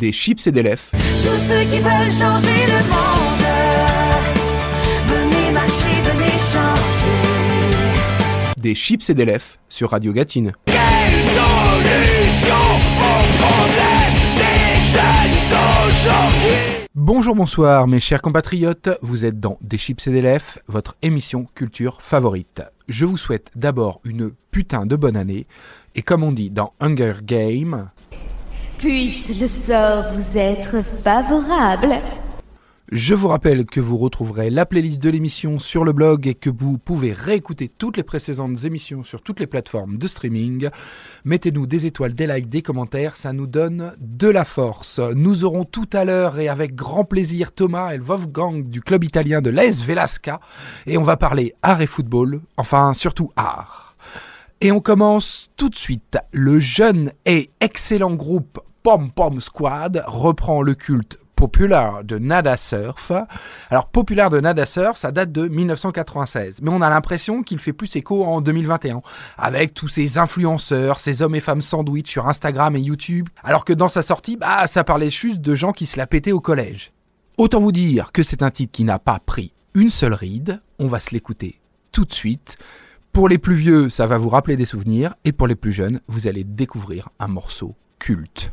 Des chips et des lèvres. Tous ceux qui veulent changer le monde, venez marcher, venez chanter. Des chips et des lèvres sur Radio Gatine. Bonjour, bonsoir mes chers compatriotes, vous êtes dans Des chips et des lèvres, votre émission culture favorite. Je vous souhaite d'abord une putain de bonne année, et comme on dit dans Hunger Game, Puisse le sort vous être favorable. Je vous rappelle que vous retrouverez la playlist de l'émission sur le blog et que vous pouvez réécouter toutes les précédentes émissions sur toutes les plateformes de streaming. Mettez-nous des étoiles, des likes, des commentaires, ça nous donne de la force. Nous aurons tout à l'heure et avec grand plaisir Thomas et Wolfgang du club italien de l'AS Velasca et on va parler art et football, enfin surtout art. Et on commence tout de suite. Le jeune et excellent groupe Pom Pom Squad reprend le culte populaire de Nada Surf. Alors populaire de Nada Surf, ça date de 1996, mais on a l'impression qu'il fait plus écho en 2021, avec tous ces influenceurs, ces hommes et femmes sandwich sur Instagram et YouTube, alors que dans sa sortie, bah ça parlait juste de gens qui se la pétaient au collège. Autant vous dire que c'est un titre qui n'a pas pris une seule ride, on va se l'écouter tout de suite. Pour les plus vieux, ça va vous rappeler des souvenirs, et pour les plus jeunes, vous allez découvrir un morceau culte.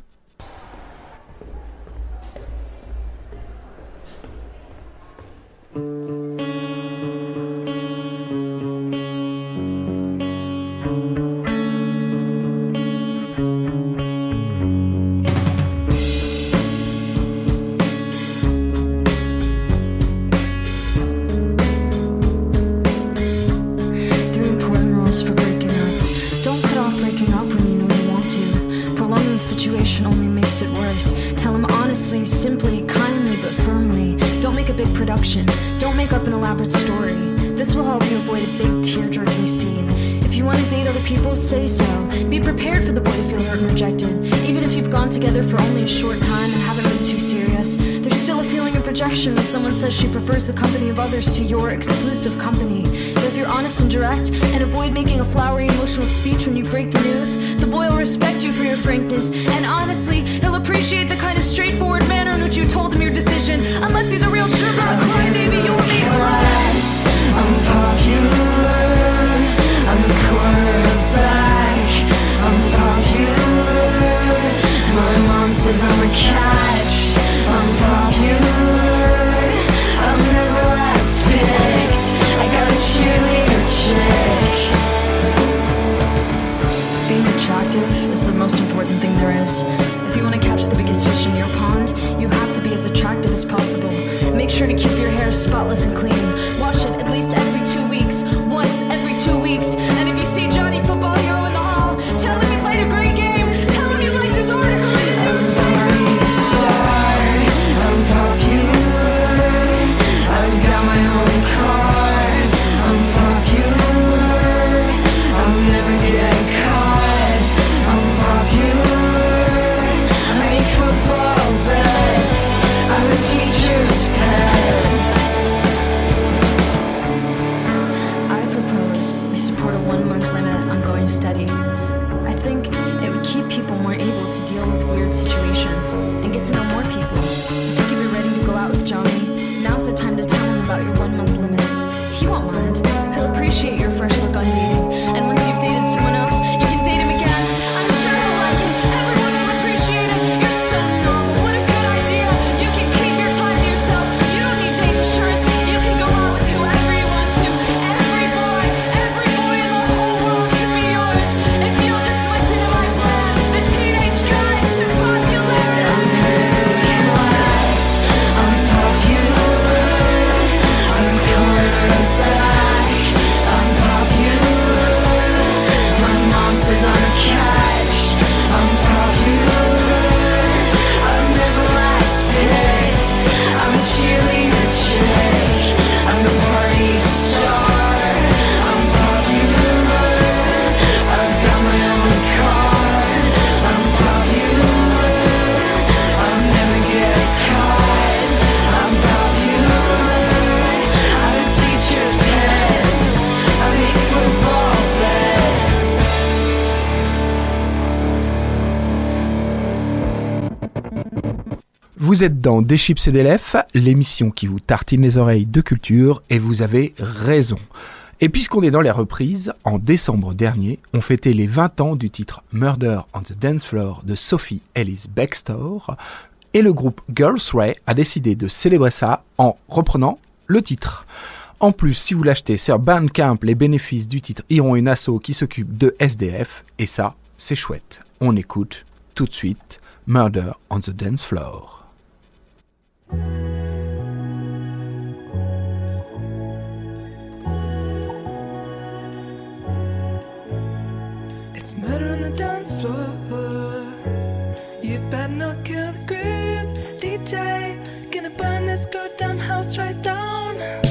Situation only makes it worse. Tell him honestly, simply, kindly, but firmly. A big production. Don't make up an elaborate story. This will help you avoid a big tear jerking scene. If you want to date other people, say so. Be prepared for the boy to feel hurt and rejected. Even if you've gone together for only a short time and haven't been too serious, there's still a feeling of rejection when someone says she prefers the company of others to your exclusive company. You're honest and direct and avoid making a flowery emotional speech when you break the news, the boy will respect you for your frankness. And honestly, he'll appreciate the kind of straightforward manner in which you told him your decision. Unless he's a real jerk or a crying baby, you will be class. I'm popular. I'm the quarterback. I'm popular. My mom says I'm a catch. Being attractive is the most important thing there is. If you want to catch the biggest fish in your pond, you have to be as attractive as possible. Make sure to keep your hair spotless and clean. Wash it at least every Vous êtes dans Des chips et des lèvres, l'émission qui vous tartine les oreilles de culture, et vous avez raison. Et puisqu'on est dans les reprises, en décembre dernier, on fêtait les 20 ans du titre Murder on the Dance Floor de Sophie Ellis Bextor, et le groupe Girls Ray a décidé de célébrer ça en reprenant le titre. En plus, si vous l'achetez sur Bandcamp, les bénéfices du titre iront à une asso qui s'occupe de SDF, et ça, c'est chouette. On écoute tout de suite Murder on the Dance Floor. It's murder on the dance floor. You better not kill the groove, DJ. Gonna burn this goddamn house right down.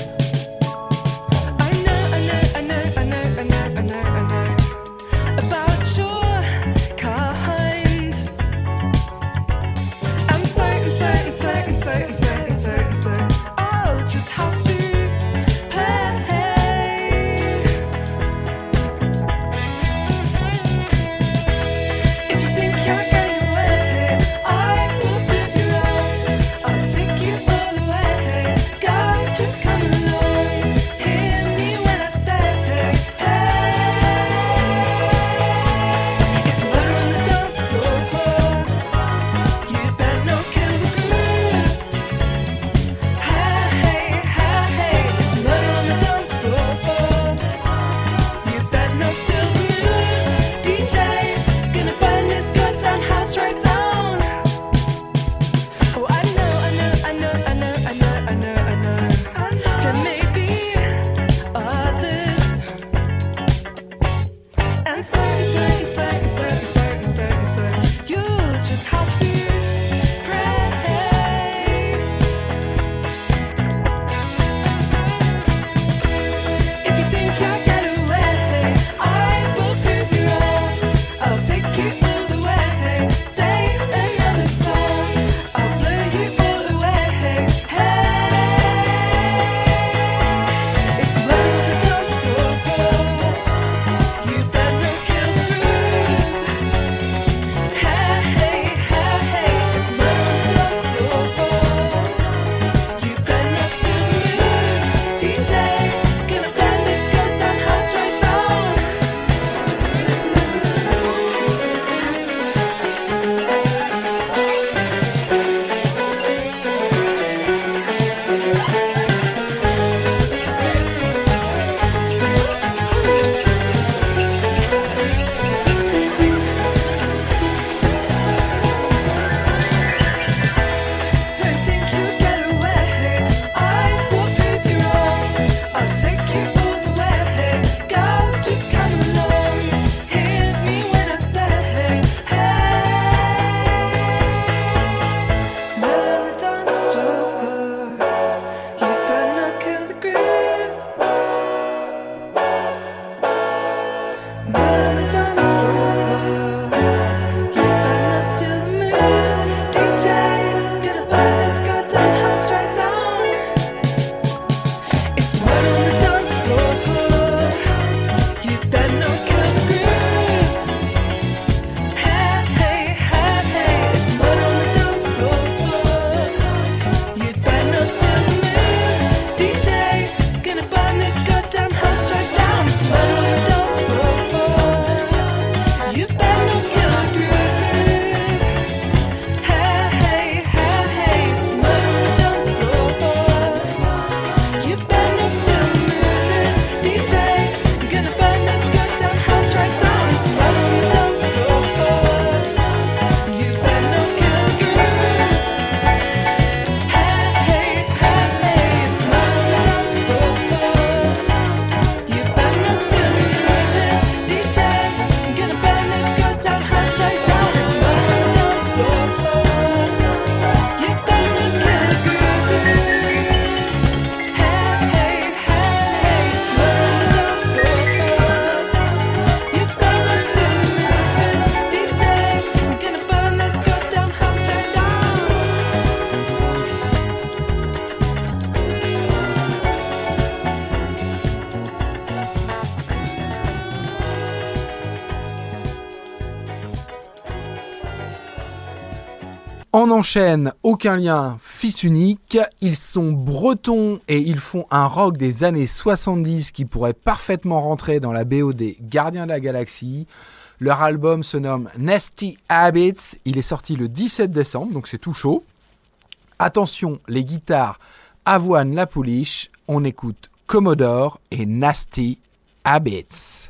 Enchaîne, aucun lien, fils unique. Ils sont bretons et ils font un rock des années 70 qui pourrait parfaitement rentrer dans la BO des Gardiens de la Galaxie. Leur album se nomme Nasty Habits. Il est sorti le 17 décembre, donc c'est tout chaud. Attention, les guitares avoine la pouliche. On écoute Commodore et Nasty Habits.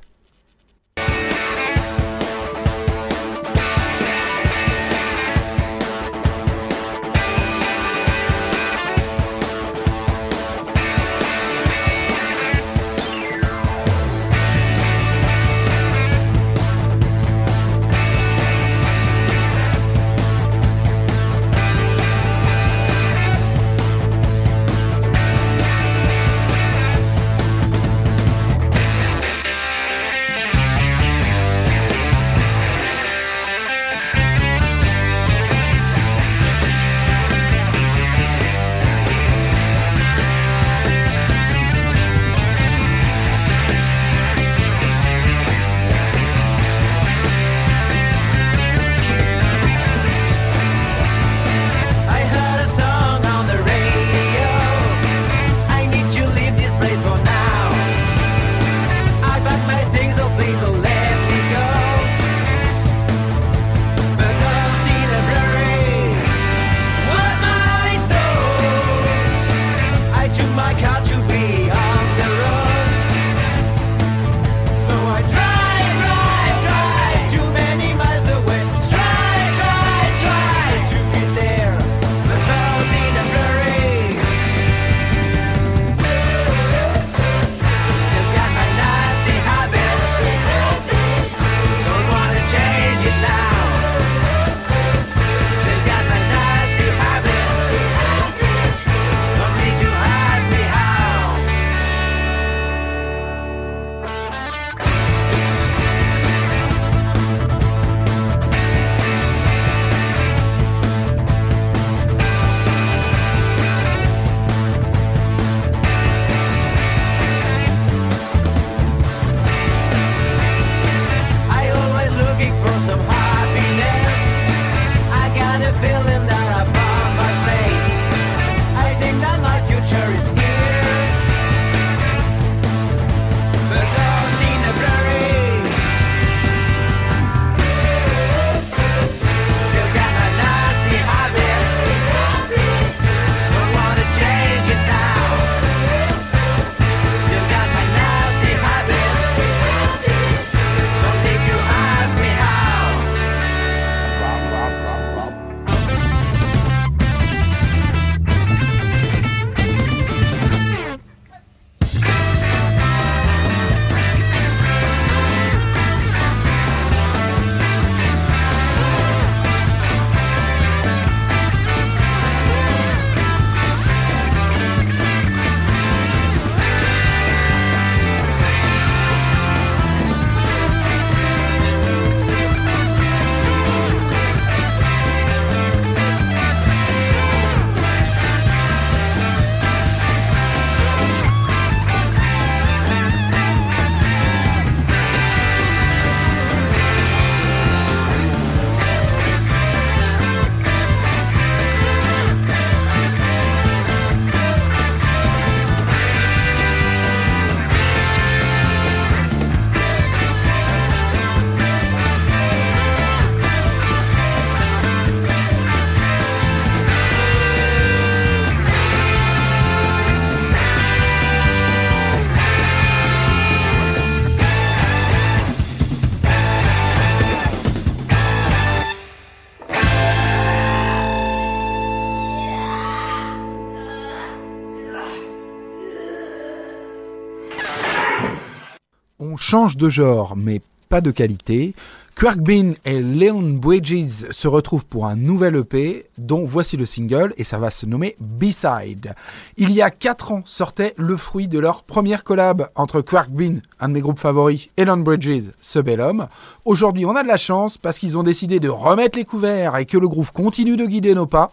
Change de genre, mais pas de qualité. Quirk Bean et Leon Bridges se retrouvent pour un nouvel EP, dont voici le single, et ça va se nommer B-Side. Il y a 4 ans sortait le fruit de leur première collab entre Quirk Bean, un de mes groupes favoris, et Leon Bridges, ce bel homme. Aujourd'hui, on a de la chance parce qu'ils ont décidé de remettre les couverts et que le groove continue de guider nos pas.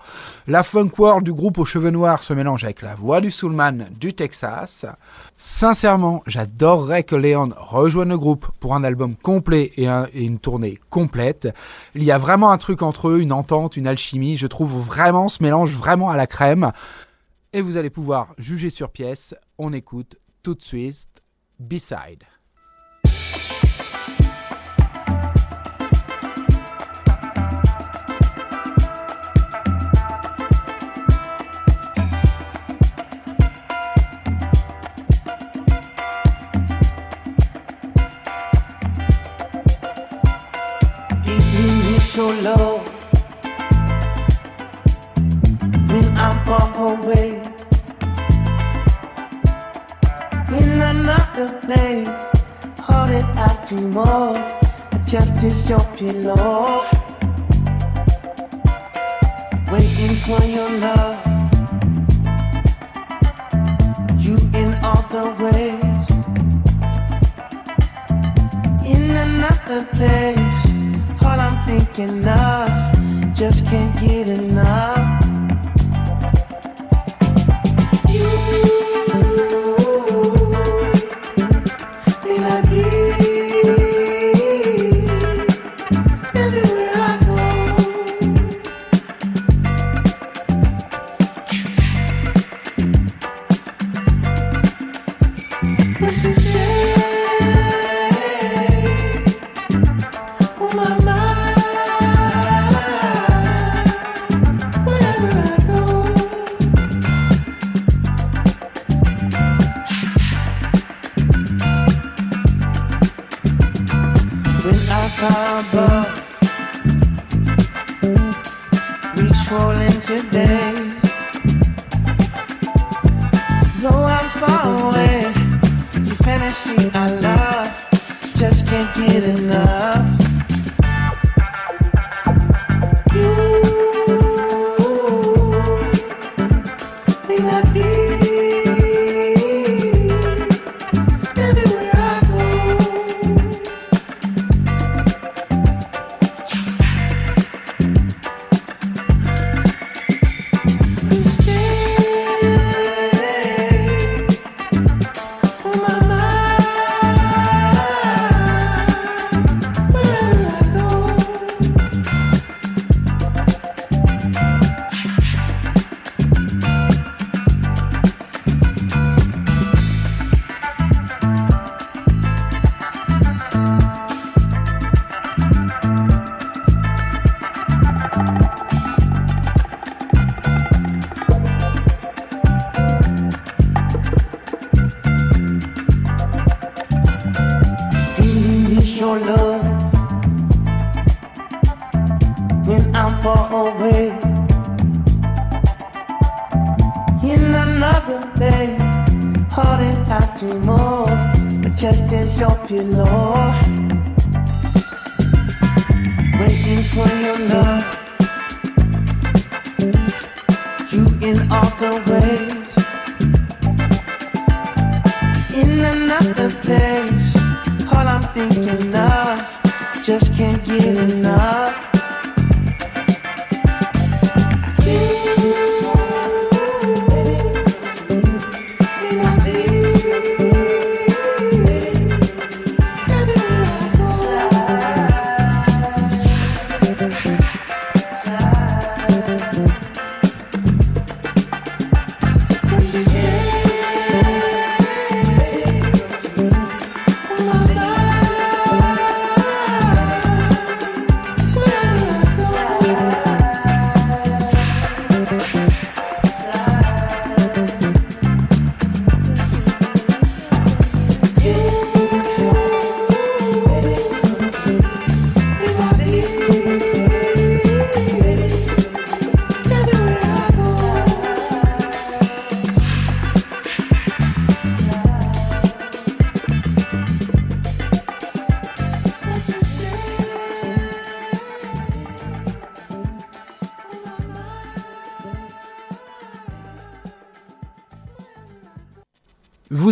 La funk world du groupe aux cheveux noirs se mélange avec la voix du soulman du Texas. Sincèrement, j'adorerais que Leon rejoigne le groupe pour un album complet et, et une tournée complète. Il y a vraiment un truc entre eux, une entente, une alchimie. Je trouve vraiment ce mélange vraiment à la crème. Et vous allez pouvoir juger sur pièce. On écoute tout de suite B-Side. Initial love when I'm far away in another place, holding out to more. Just as your pillow, waiting for your love. You in all the ways in another place. Thinking of, just can't get enough. For today. Though I'm far away, your fantasy I love, just can't get enough. Your love. When I'm far away. In another day, holding out to move, just as your pillow, waiting for your love. You in all the ways. In another place. Thinking of, just can't get enough.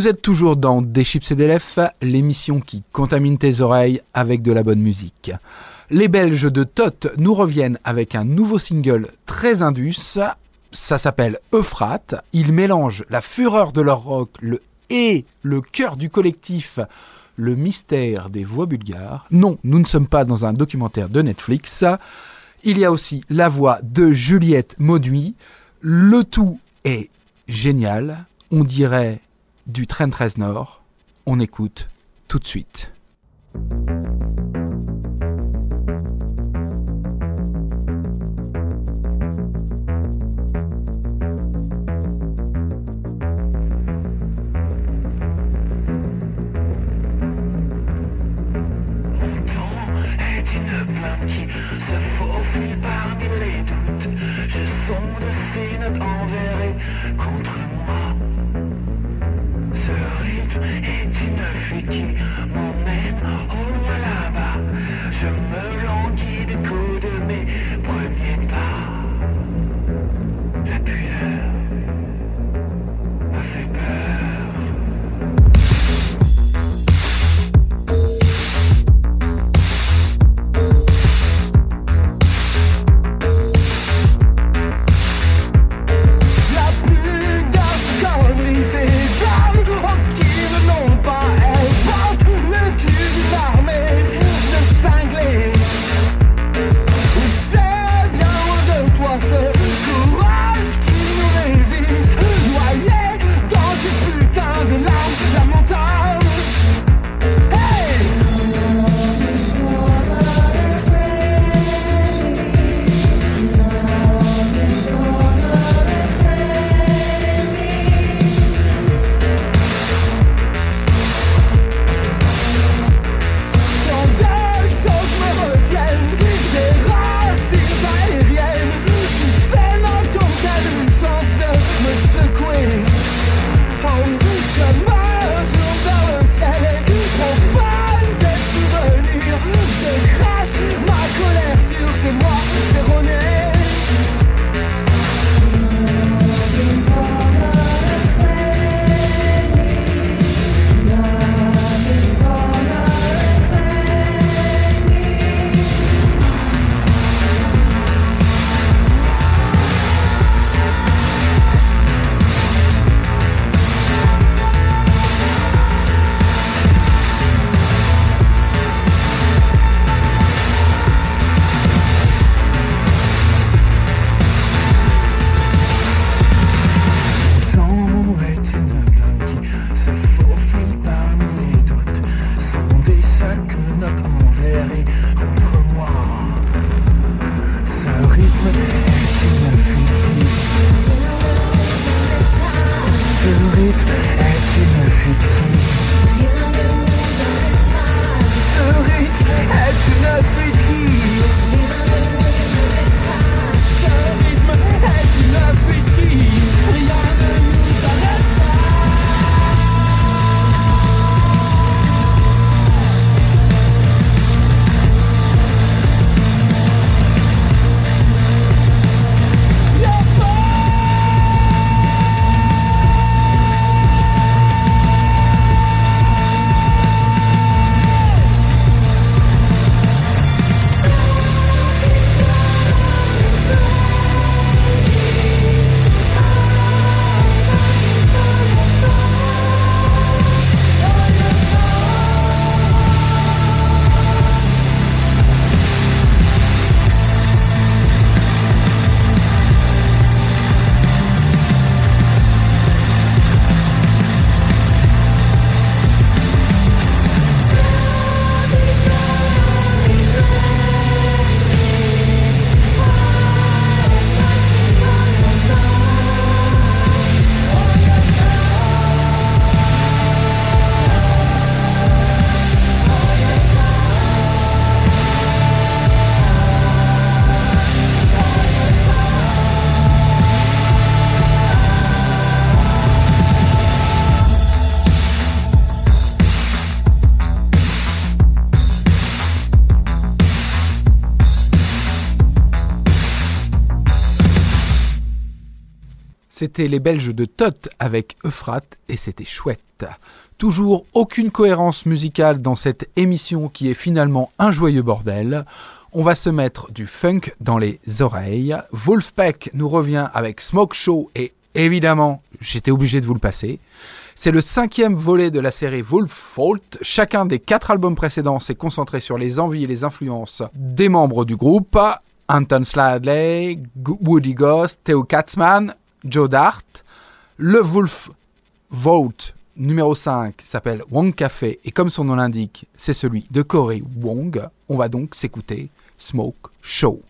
Vous êtes toujours dans Des chips et des lèvres, l'émission qui contamine tes oreilles avec de la bonne musique. Les Belges de Tot nous reviennent avec un nouveau single très indus. Ça s'appelle Euphrate. Ils mélangent la fureur de leur rock le, et le cœur du collectif, Le mystère des voix bulgares. Non, nous ne sommes pas dans un documentaire de Netflix. Il y a aussi la voix de Juliette Mauduit. Le tout est génial. On dirait du train 13 Nord. On écoute tout de suite. Les Belges de Tot avec Euphrate et c'était chouette. Toujours aucune cohérence musicale dans cette émission qui est finalement un joyeux bordel. On va se mettre du funk dans les oreilles. Wolfpack nous revient avec Smoke Show et Évidemment, j'étais obligé de vous le passer. C'est le cinquième volet de la série Wolf Fault. Chacun des quatre albums précédents s'est concentré sur les envies et les influences des membres du groupe. Anton Sladley, Woody Ghost, Theo Katzman, Joe Dart. Le Wolf Vault numéro 5 s'appelle Wong Café et comme son nom l'indique, c'est celui de Corey Wong. On va donc s'écouter Smoke Show.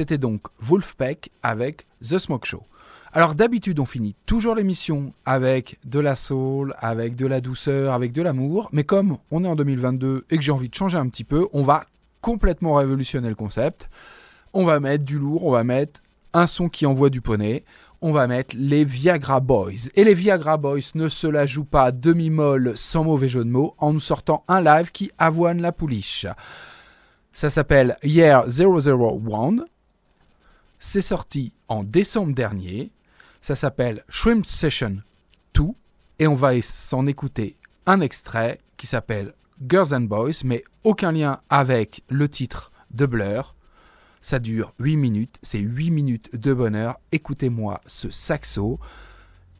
C'était donc Wolfpack avec The Smoke Show. Alors d'habitude on finit toujours l'émission avec de la soul, avec de la douceur, avec de l'amour, mais comme on est en 2022 et que j'ai envie de changer un petit peu, on va complètement révolutionner le concept. On va mettre du lourd, on va mettre un son qui envoie du poney, on va mettre les Viagra Boys. Et les Viagra Boys ne se la jouent pas demi-molle sans mauvais jeu de mots en nous sortant un live qui avoine la pouliche. Ça s'appelle Year 001. C'est sorti en décembre dernier. Ça s'appelle Shrimp Session 2 et on va s'en écouter un extrait qui s'appelle Girls and Boys, mais aucun lien avec le titre de Blur. Ça dure 8 minutes, c'est 8 minutes de bonheur. Écoutez-moi ce saxo.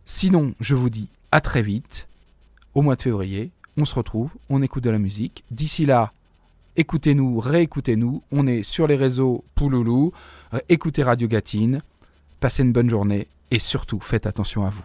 Sinon, je vous dis à très vite, au mois de février. On se retrouve, on écoute de la musique. D'ici là, écoutez-nous, réécoutez-nous. On est sur les réseaux Pouloulou. Euh, Écoutez Radio Gatine. Passez une bonne journée et surtout, faites attention à vous.